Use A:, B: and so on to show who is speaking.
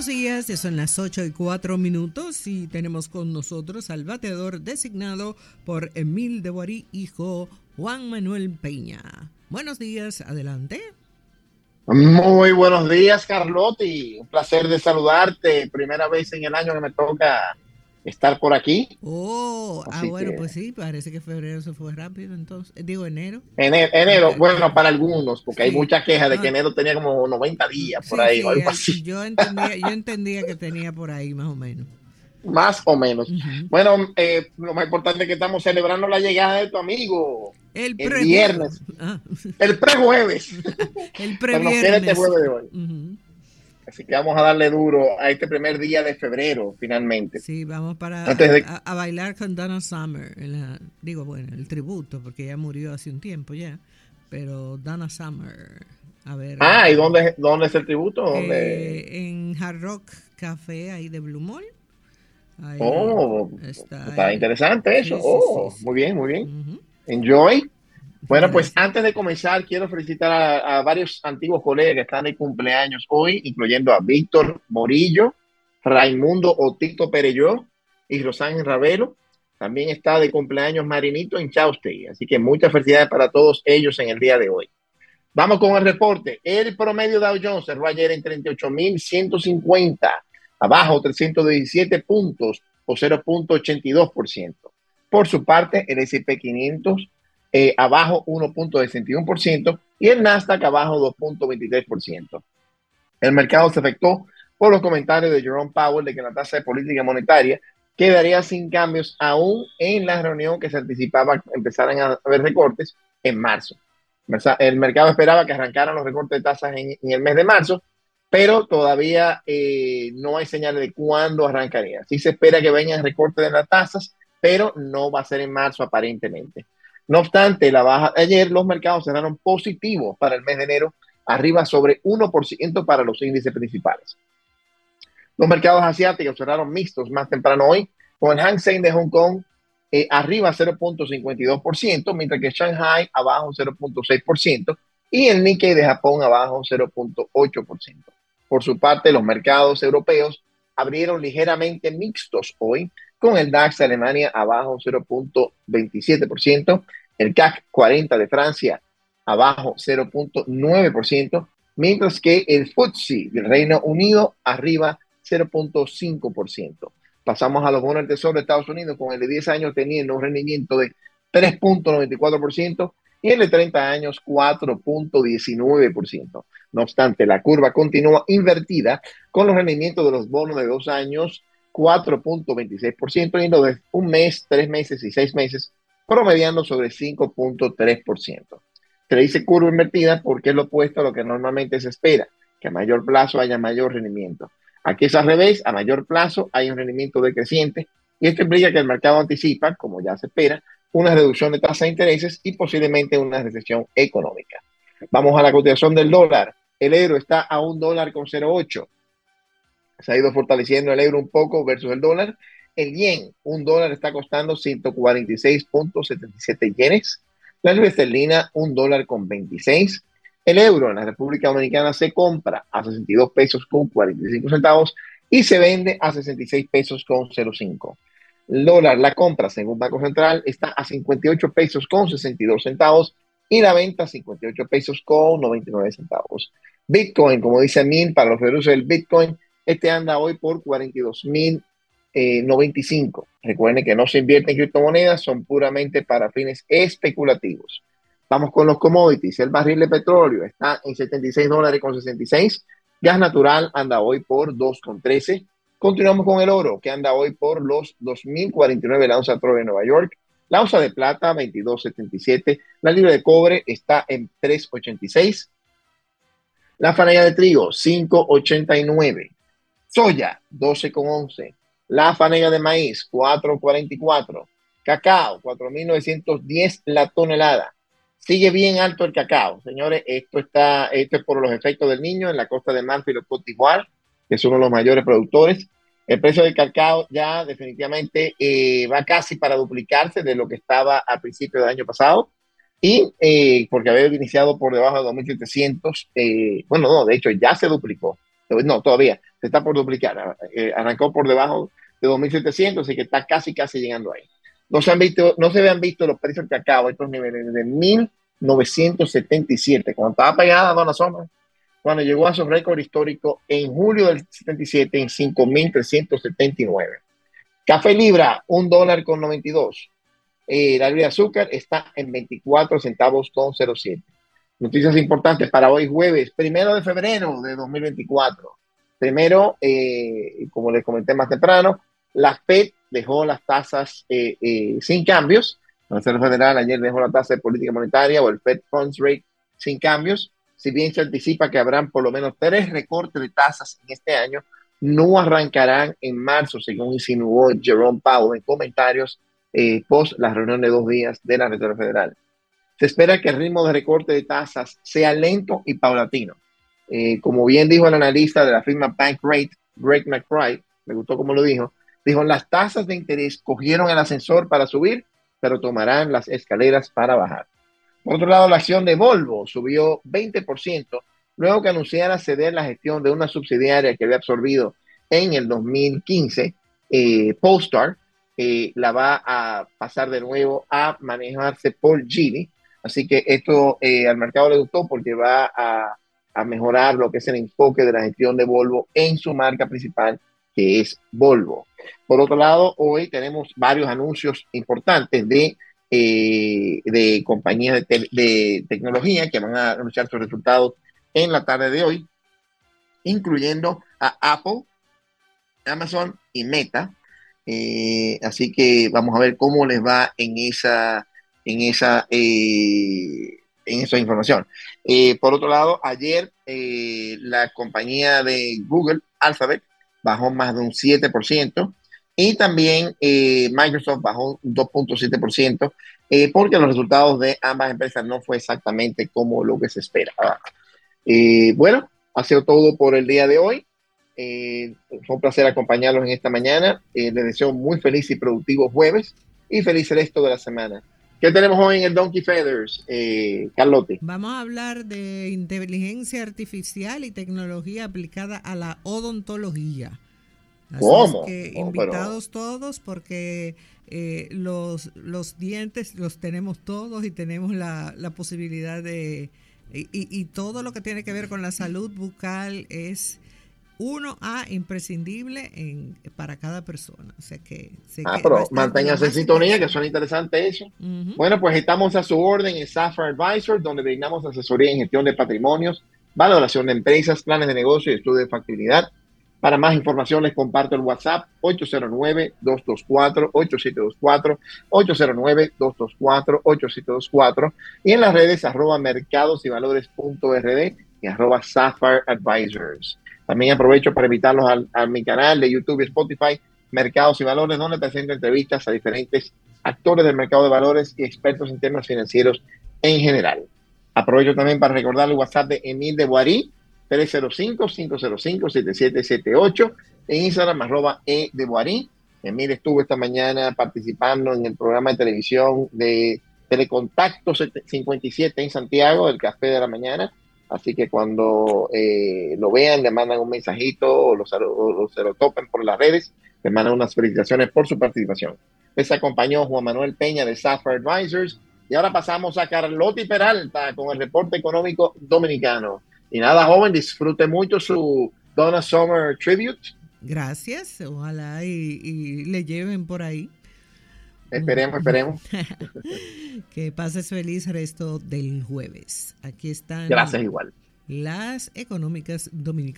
A: Buenos días, son las 8 y 4 minutos y tenemos con nosotros al bateador designado por Emil de Borí, hijo Juan Manuel Peña. Buenos días, adelante.
B: Muy buenos días, Carlotti. Un placer de saludarte. Primera vez en el año que me toca estar por aquí.
A: Oh, ah, bueno, pues sí, parece que febrero se fue rápido, entonces. Digo, enero.
B: Enero, enero bueno, para algunos, porque hay mucha queja de que enero tenía como 90 días por ahí o algo así.
A: Yo entendía, yo entendía que tenía por ahí más o menos.
B: Más o menos. Bueno, eh, lo más importante es que estamos celebrando la llegada de tu amigo. El, viernes. Ah. El pre-jueves.
A: el pre-viernes.
B: este jueves de hoy. Así que vamos a darle duro a este primer día de febrero, finalmente.
A: Sí, vamos para a, bailar con Donna Summer. digo, bueno, el tributo, porque ella murió hace un tiempo ya. Pero Donna Summer. A ver.
B: Ah, ¿y dónde, dónde es el tributo?
A: Eh, en Hard Rock Café, ahí de Blue Mall.
B: oh, está, interesante eso. oh, muy bien, muy bien. Enjoy. Bueno, pues antes de comenzar, quiero felicitar a, varios antiguos colegas que están de cumpleaños hoy, incluyendo a Víctor Morillo, Raimundo Otito Pereyó y Rosángel Ravelo. También está de cumpleaños Marinito en Chauste. Así que muchas felicidades para todos ellos en el día de hoy. Vamos con el reporte. El promedio Dow Jones cerró ayer en 38.150, abajo 317 puntos o 0.82%. Por su parte, el S&P 500 eh, abajo 1.61% y el Nasdaq abajo 2.23%. El mercado se afectó por los comentarios de Jerome Powell de que la tasa de política monetaria quedaría sin cambios aún en la reunión que se anticipaba empezaran a haber recortes en marzo. El mercado esperaba que arrancaran los recortes de tasas en, el mes de marzo, pero todavía eh, no hay señales de cuándo arrancaría. Sí se espera que vengan recortes de las tasas, pero no va a ser en marzo aparentemente. No obstante, la baja de ayer, los mercados cerraron positivos para el mes de enero, arriba sobre 1% para los índices principales. Los mercados asiáticos cerraron mixtos más temprano hoy, con el Hang Seng de Hong Kong eh, arriba 0.52%, mientras que Shanghai abajo 0.6% y el Nikkei de Japón abajo 0.8%. Por su parte, los mercados europeos abrieron ligeramente mixtos hoy, con el DAX de Alemania abajo 0.27%, el CAC 40 de Francia abajo 0.9%, mientras que el FTSE del Reino Unido arriba 0.5%. Pasamos a los bonos del Tesoro de Estados Unidos con el de 10 años teniendo un rendimiento de 3.94% y el de 30 años 4.19%. No obstante, la curva continúa invertida con los rendimientos de los bonos de 2 años 4.26% y los de un mes, tres meses y seis meses promediando sobre 5.3%. Se le dice curva invertida porque es lo opuesto a lo que normalmente se espera, que a mayor plazo haya mayor rendimiento. Aquí es al revés, a mayor plazo hay un rendimiento decreciente y esto implica que el mercado anticipa, como ya se espera, una reducción de tasa de intereses y posiblemente una recesión económica. Vamos a la cotización del dólar. El euro está a un dólar con 0,8. Se ha ido fortaleciendo el euro un poco versus el dólar el yen, un dólar está costando 146.77 yenes. La libra esterlina, un dólar con 26. El euro en la República Dominicana se compra a 62 pesos con 45 centavos y se vende a 66 pesos con 05. El dólar, la compra, según Banco Central, está a 58 pesos con 62 centavos y la venta a 58 pesos con 99 centavos. Bitcoin, como dice Min, para los usos del Bitcoin, este anda hoy por 42 mil 95. Eh, Recuerden que no se invierte en criptomonedas, son puramente para fines especulativos. Vamos con los commodities. El barril de petróleo está en 76 dólares con 66. Gas natural anda hoy por 2,13. Continuamos con el oro, que anda hoy por los 2.049 la onza de Nueva York. La onza de plata, 22.77. La libra de cobre está en 3.86. La farina de trigo, 5.89. Soya, 12.11. La fanega de maíz, 4.44. Cacao, 4.910 la tonelada. Sigue bien alto el cacao, señores. Esto está, esto es por los efectos del niño en la costa de Marfil o Cote que es uno de los mayores productores. El precio del cacao ya definitivamente eh, va casi para duplicarse de lo que estaba al principio del año pasado. Y eh, porque había iniciado por debajo de 2.700, eh, bueno, no, de hecho ya se duplicó no, todavía, se está por duplicar. Eh, arrancó por debajo de 2.700, así que está casi, casi llegando ahí. No se, han visto, no se habían visto los precios que acabo, estos niveles de 1977, cuando estaba pegada Dona Soma, cuando llegó a su récord histórico en julio del 77 en 5.379. Café Libra, un dólar con 92. Eh, la libra de azúcar está en 24 centavos con 07. Noticias importantes para hoy jueves, primero de febrero de 2024. Primero, eh, como les comenté más temprano, la FED dejó las tasas eh, eh, sin cambios. La Reserva Federal ayer dejó la tasa de política monetaria o el Fed Funds Rate sin cambios. Si bien se anticipa que habrán por lo menos tres recortes de tasas en este año, no arrancarán en marzo, según insinuó Jerome Powell en comentarios post la reunión de dos días de la Reserva Federal. Se espera que el ritmo de recorte de tasas sea lento y paulatino. Eh, como bien dijo el analista de la firma Bankrate, Greg McBride, me gustó como lo dijo, dijo, las tasas de interés cogieron el ascensor para subir, pero tomarán las escaleras para bajar. Por otro lado, la acción de Volvo subió 20%, luego que anunciara ceder la gestión de una subsidiaria que había absorbido en el 2015, eh, Polestar, eh, la va a pasar de nuevo a manejarse por Geely, Así que esto eh, al mercado le gustó porque va a, mejorar lo que es el enfoque de la gestión de Volvo en su marca principal, que es Volvo. Por otro lado, hoy tenemos varios anuncios importantes de, eh, de compañías de, tecnología que van a anunciar sus resultados en la tarde de hoy, incluyendo a Apple, Amazon y Meta. Eh, así que vamos a ver cómo les va en esa en esa, eh, en esa información. Eh, por otro lado, ayer eh, la compañía de Google, Alphabet, bajó más de un 7%. Y también Microsoft bajó un 2.7% porque los resultados de ambas empresas no fue exactamente como lo que se esperaba. bueno, ha sido todo por el día de hoy. fue un placer acompañarlos en esta mañana. les deseo muy feliz y productivo jueves y feliz resto de la semana. ¿Qué tenemos hoy en el Donkey Feathers, eh, Carlote?
A: Vamos a hablar de inteligencia artificial y tecnología aplicada a la odontología.
B: ¿Cómo?
A: que invitados todos porque eh, los, los dientes los tenemos todos y tenemos la, posibilidad de... Y, y, todo lo que tiene que ver con la salud bucal es uno A imprescindible en, para cada persona. O sea que,
B: ah, pero manténgase en sintonía, que suena interesante eso. Bueno, pues estamos a su orden en Sapphire Advisor, donde brindamos asesoría en gestión de patrimonios, valoración de empresas, planes de negocio y estudio de factibilidad. Para más información les comparto el WhatsApp 809-224-8724, 809-224-8724 y en las redes arroba mercados y valores punto rd y arroba Sapphire Advisors. También aprovecho para invitarlos a, mi canal de YouTube y Spotify, Mercados y Valores, donde presento entrevistas a diferentes actores del mercado de valores y expertos en temas financieros en general. Aprovecho también para recordar el WhatsApp de Emil de Boarí, 305-505-7778, en Instagram, arroba E de Boarí. Emil estuvo esta mañana participando en el programa de televisión de Telecontacto 57 en Santiago, el Café de la Mañana. Así que cuando eh, lo vean, le mandan un mensajito o, se lo topen por las redes, le mandan unas felicitaciones por su participación. Les acompañó Juan Manuel Peña de Sapphire Advisors. Y ahora pasamos a Carlotti Peralta con el reporte económico dominicano. Y nada, joven, disfrute mucho su Donna Summer Tribute.
A: Gracias, ojalá y le lleven por ahí.
B: Esperemos, esperemos.
A: que pases feliz resto del jueves. Aquí están.
B: Gracias igual.
A: Las económicas dominicanas.